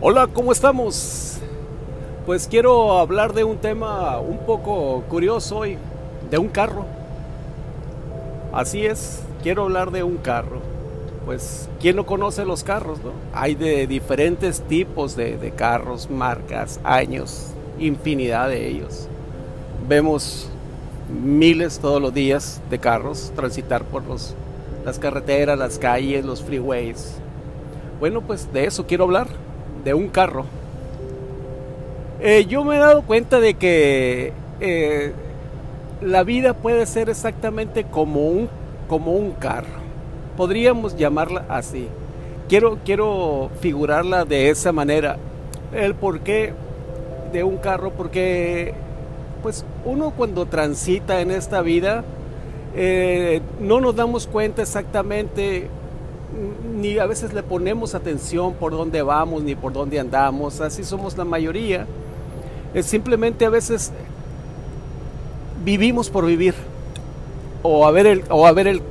Hola, ¿cómo estamos? Pues quiero hablar de un tema un poco curioso hoy, de un carro. Así es, quiero hablar de un carro. Pues, ¿quién no conoce los carros? No? Hay de diferentes tipos de, de carros, marcas, años, infinidad de ellos. Vemos miles todos los días de carros transitar por los, las carreteras, las calles, los freeways. Bueno, pues de eso quiero hablar de un carro. Eh, yo me he dado cuenta de que eh, la vida puede ser exactamente como un, como un carro. Podríamos llamarla así. Quiero, quiero figurarla de esa manera. El porqué de un carro, porque pues uno cuando transita en esta vida eh, no nos damos cuenta exactamente ni a veces le ponemos atención por dónde vamos ni por dónde andamos, así somos la mayoría. Simplemente a veces vivimos por vivir o a ver el o a ver el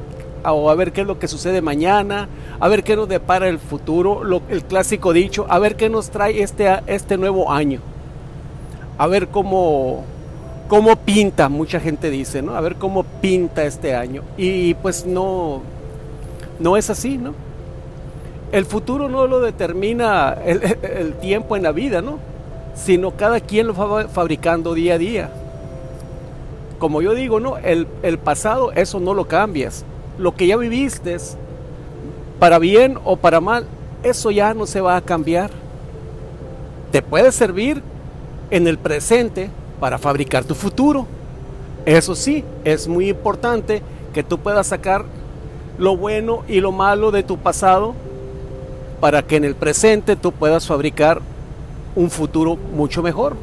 o a ver qué es lo que sucede mañana, a ver qué nos depara el futuro, lo, el clásico dicho, a ver qué nos trae este, este nuevo año, a ver cómo, cómo pinta, mucha gente dice, ¿no? A ver cómo pinta este año. Y pues no, no es así, ¿no? El futuro no lo determina el, tiempo en la vida, ¿no? Sino cada quien lo va fabricando día a día. Como yo digo, ¿no? El, el pasado, eso no lo cambias. Lo que ya viviste, para bien o para mal, eso ya no se va a cambiar. Te puede servir en el presente para fabricar tu futuro. Eso sí, es muy importante que tú puedas sacar lo bueno y lo malo de tu pasado para que en el presente tú puedas fabricar un futuro mucho mejor.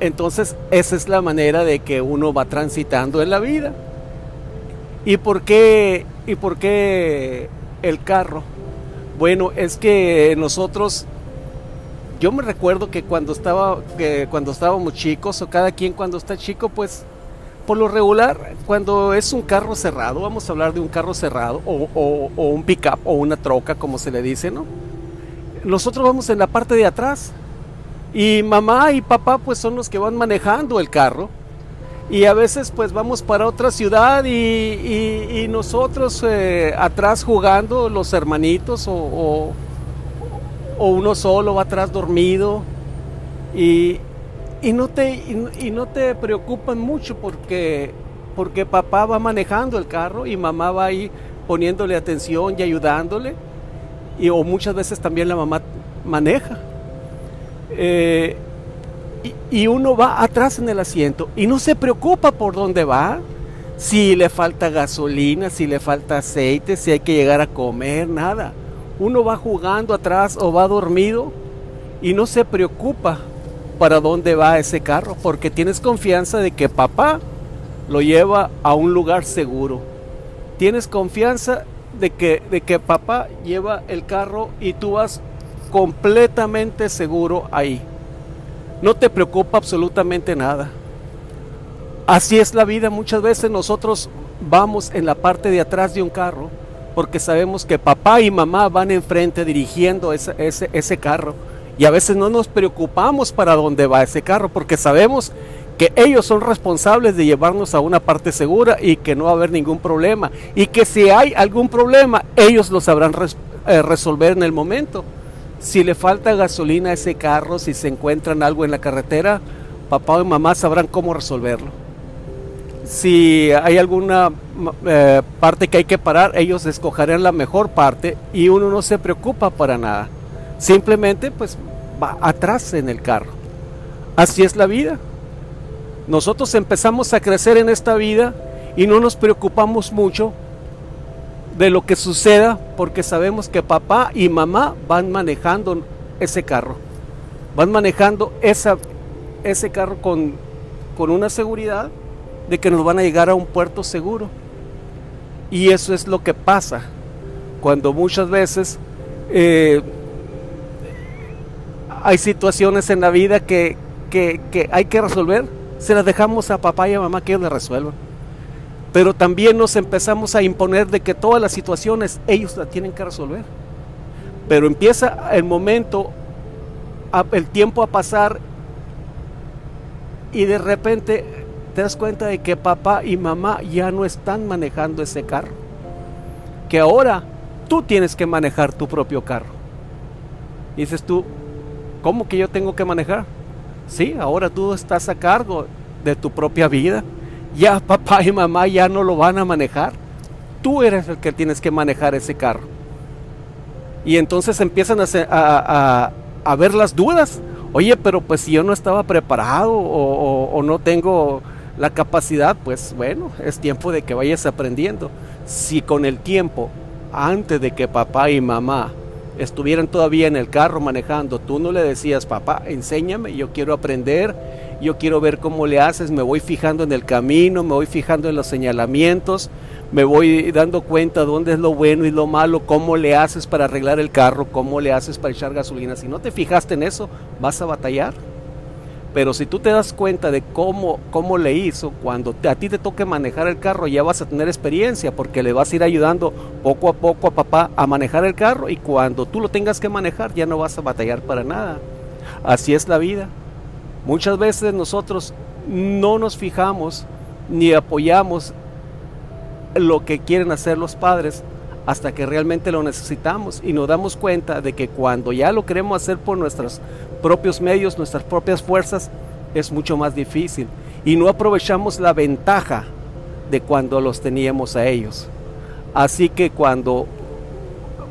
Entonces, esa es la manera de que uno va transitando en la vida. ¿Y por qué, y por qué el carro? Bueno, es que nosotros, yo me recuerdo que cuando, estaba, que cuando estábamos chicos, o cada quien cuando está chico, pues por lo regular, cuando es un carro cerrado, vamos a hablar de un carro cerrado, o, o, o un pickup, o una troca, como se le dice, ¿no? Nosotros vamos en la parte de atrás, y mamá y papá pues son los que van manejando el carro. Y a veces pues vamos para otra ciudad y, nosotros eh, atrás jugando, los hermanitos o, o, uno solo va atrás dormido. Y, y no, te, y, no te preocupan mucho porque, porque papá va manejando el carro y mamá va ahí poniéndole atención y ayudándole. Y, o muchas veces también la mamá maneja. Eh, y, y, uno va atrás en el asiento y no se preocupa por dónde va, si le falta gasolina, si le falta aceite, si hay que llegar a comer, nada. Uno va jugando atrás o va dormido y no se preocupa para dónde va ese carro porque tienes confianza de que papá lo lleva a un lugar seguro. Tienes confianza de que, de que papá lleva el carro y tú vas completamente seguro ahí. No te preocupa absolutamente nada. Así es la vida. Muchas veces nosotros vamos en la parte de atrás de un carro porque sabemos que papá y mamá van enfrente dirigiendo ese, ese, ese carro. Y a veces no nos preocupamos para dónde va ese carro porque sabemos que ellos son responsables de llevarnos a una parte segura y que no va a haber ningún problema. Y que si hay algún problema, ellos lo sabrán eh, resolver en el momento. Si le falta gasolina a ese carro, si se encuentran algo en la carretera, papá y mamá sabrán cómo resolverlo. Si hay alguna eh, parte que hay que parar, ellos escogerán la mejor parte y uno no se preocupa para nada. Simplemente pues va atrás en el carro. Así es la vida. Nosotros empezamos a crecer en esta vida y no nos preocupamos mucho de lo que suceda porque sabemos que papá y mamá van manejando ese carro. Van manejando esa, ese carro con, con una seguridad de que nos van a llegar a un puerto seguro. Y eso es lo que pasa cuando muchas veces eh, hay situaciones en la vida que, que, hay que resolver, se las dejamos a papá y a mamá que ellos las resuelvan. pero también nos empezamos a imponer de que todas las situaciones ellos la tienen que resolver. Pero empieza el momento, el tiempo a pasar y de repente te das cuenta de que papá y mamá ya no están manejando ese carro. Que ahora tú tienes que manejar tu propio carro. Dices tú, ¿cómo que yo tengo que manejar? Sí, ahora tú estás a cargo de tu propia vida ya papá y mamá ya no lo van a manejar. Tú eres el que tienes que manejar ese carro. Y entonces empiezan a, a, ver las dudas. Oye, pero pues si yo no estaba preparado o, no tengo la capacidad, pues bueno, es tiempo de que vayas aprendiendo. Si con el tiempo, antes de que papá y mamá estuvieran todavía en el carro manejando, tú no le decías, papá, enséñame, yo quiero aprender, yo quiero ver cómo le haces, me voy fijando en el camino, me voy fijando en los señalamientos, me voy dando cuenta dónde es lo bueno y lo malo, cómo le haces para arreglar el carro, cómo le haces para echar gasolina. Si no te fijaste en eso, vas a batallar. Pero si tú te das cuenta de cómo, cómo le hizo, cuando a ti te toque manejar el carro, ya vas a tener experiencia porque le vas a ir ayudando poco a poco a papá a manejar el carro y cuando tú lo tengas que manejar ya no vas a batallar para nada. Así es la vida. Muchas veces nosotros no nos fijamos ni apoyamos lo que quieren hacer los padres hasta que realmente lo necesitamos y nos damos cuenta de que cuando ya lo queremos hacer por nuestros propios medios, nuestras propias fuerzas, es mucho más difícil y no aprovechamos la ventaja de cuando los teníamos a ellos. Así que cuando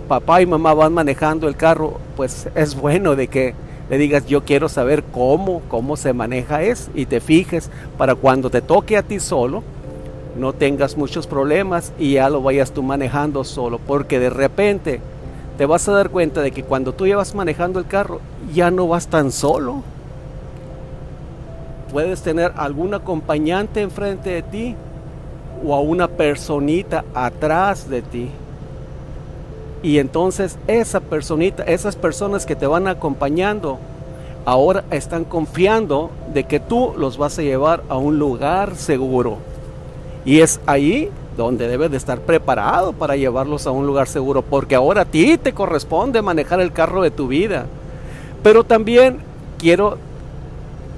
papá y mamá van manejando el carro, pues es bueno de que le digas yo quiero saber cómo, cómo se maneja eso y te fijes para cuando te toque a ti solo, no tengas muchos problemas y ya lo vayas tú manejando solo, porque de repente te vas a dar cuenta de que cuando tú llevas manejando el carro ya no vas tan solo. Puedes tener algún acompañante enfrente de ti o a una personita atrás de ti. Y entonces esa personita, esas personas que te van acompañando, ahora están confiando de que tú los vas a llevar a un lugar seguro. Y es ahí donde debes de estar preparado para llevarlos a un lugar seguro, porque ahora a ti te corresponde manejar el carro de tu vida. Pero también quiero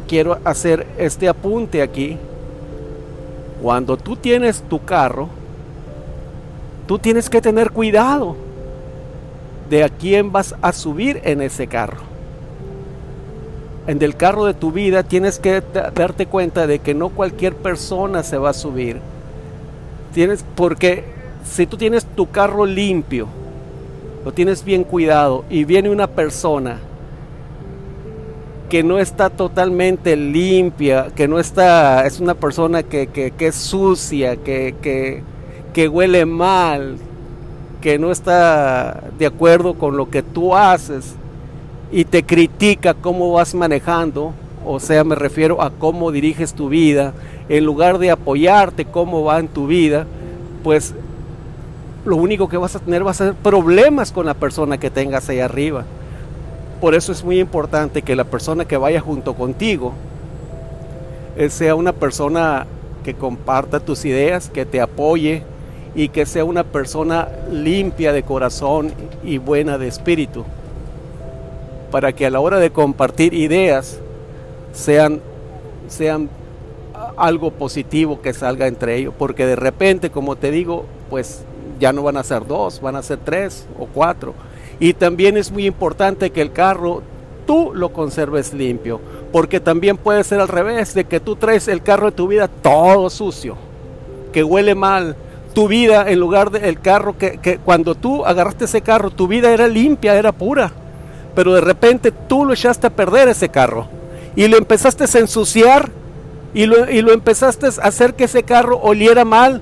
quiero hacer este apunte aquí. Cuando tú tienes tu carro, tú tienes que tener cuidado de a quién vas a subir en ese carro. En el carro de tu vida tienes que darte cuenta de que no cualquier persona se va a subir. Tienes porque si tú tienes tu carro limpio, lo tienes bien cuidado y viene una persona que no está totalmente limpia, que no está, es una persona que, que, es sucia, que, que huele mal, que no está de acuerdo con lo que tú haces y te critica cómo vas manejando, o sea, me refiero a cómo diriges tu vida, en lugar de apoyarte cómo va en tu vida, pues lo único que vas a tener va a ser problemas con la persona que tengas ahí arriba. Por eso es muy importante que la persona que vaya junto contigo eh, sea una persona que comparta tus ideas, que te apoye, y que sea una persona limpia de corazón y buena de espíritu, para que a la hora de compartir ideas sean, sean algo positivo que salga entre ellos, porque de repente, como te digo, pues ya no van a ser dos, van a ser tres o cuatro. Y también es muy importante que el carro tú lo conserves limpio, porque también puede ser al revés, de que tú traes el carro de tu vida todo sucio, que huele mal, tu vida en lugar del carro que, cuando tú agarraste ese carro, tu vida era limpia, era pura. Pero de repente tú lo echaste a perder ese carro y lo empezaste a ensuciar y lo, y lo empezaste a hacer que ese carro oliera mal.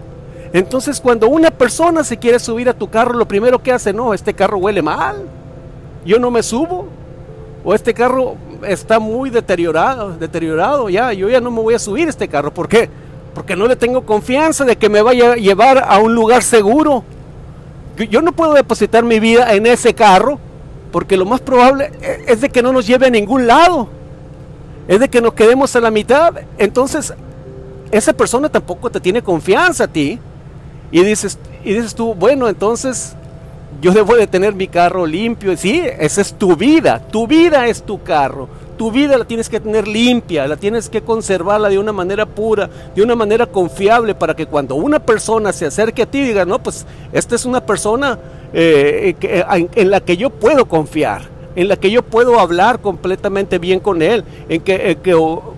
Entonces cuando una persona se quiere subir a tu carro, lo primero que hace, no, este carro huele mal, yo no me subo, o este carro está muy deteriorado, deteriorado ya, yo ya no me voy a subir a este carro, ¿por qué? porque no le tengo confianza de que me vaya a llevar a un lugar seguro. Yo no puedo depositar mi vida en ese carro, porque lo más probable e, es de que no nos lleve a ningún lado, es de que nos quedemos a la mitad. Entonces, esa persona tampoco te tiene confianza a ti. Y dices, y dices tú, bueno, entonces yo debo de tener mi carro limpio. Sí, esa es tu vida. Tu vida es tu carro. Tu vida la tienes que tener limpia, la tienes que conservarla de una manera pura, de una manera confiable, para que cuando una persona se acerque a ti diga, no, pues esta es una persona eh, en la que yo puedo confiar en la que yo puedo hablar completamente bien con él, en que,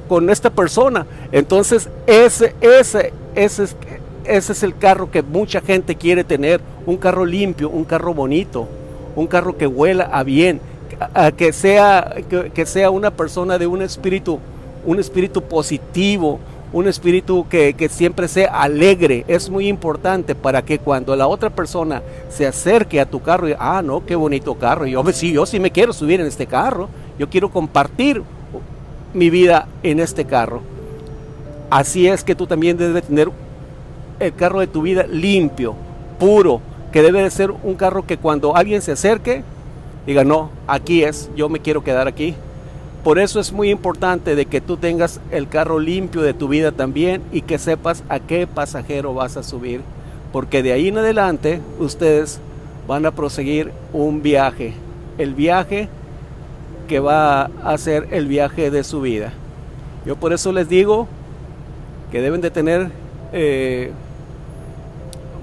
con esta persona. Entonces, ese, ese, ese, es, ese es el carro que mucha gente quiere tener, un carro limpio, un carro bonito, un carro que huela a bien, que, sea, que sea una persona de un espíritu, un espíritu positivo, un espíritu que, siempre sea alegre. Es muy importante para que cuando la otra persona se acerque a tu carro y, ah, no, qué bonito carro. Yo sí, yo sí me quiero subir en este carro. Yo quiero compartir mi vida en este carro. Así es que tú también debes tener el carro de tu vida limpio, puro, que debe de ser un carro que cuando alguien se acerque, diga, no, aquí es, yo me quiero quedar aquí. Por eso es muy importante de que tú tengas el carro limpio de tu vida también y que sepas a qué pasajero vas a subir. Porque de ahí en adelante ustedes van a proseguir un viaje. El viaje que va a ser el viaje de su vida. Yo por eso les digo que deben de tener eh,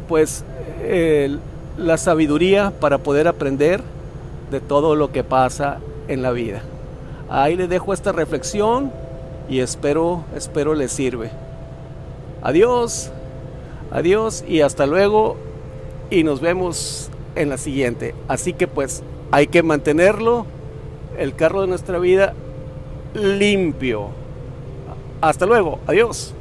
pues la sabiduría para poder aprender de todo lo que pasa en la vida. Ahí le dejo esta reflexión y espero, espero les sirve. Adiós, adiós y hasta luego y nos vemos en la siguiente. Así que pues hay que mantenerlo, el carro de nuestra vida limpio. Hasta luego, adiós.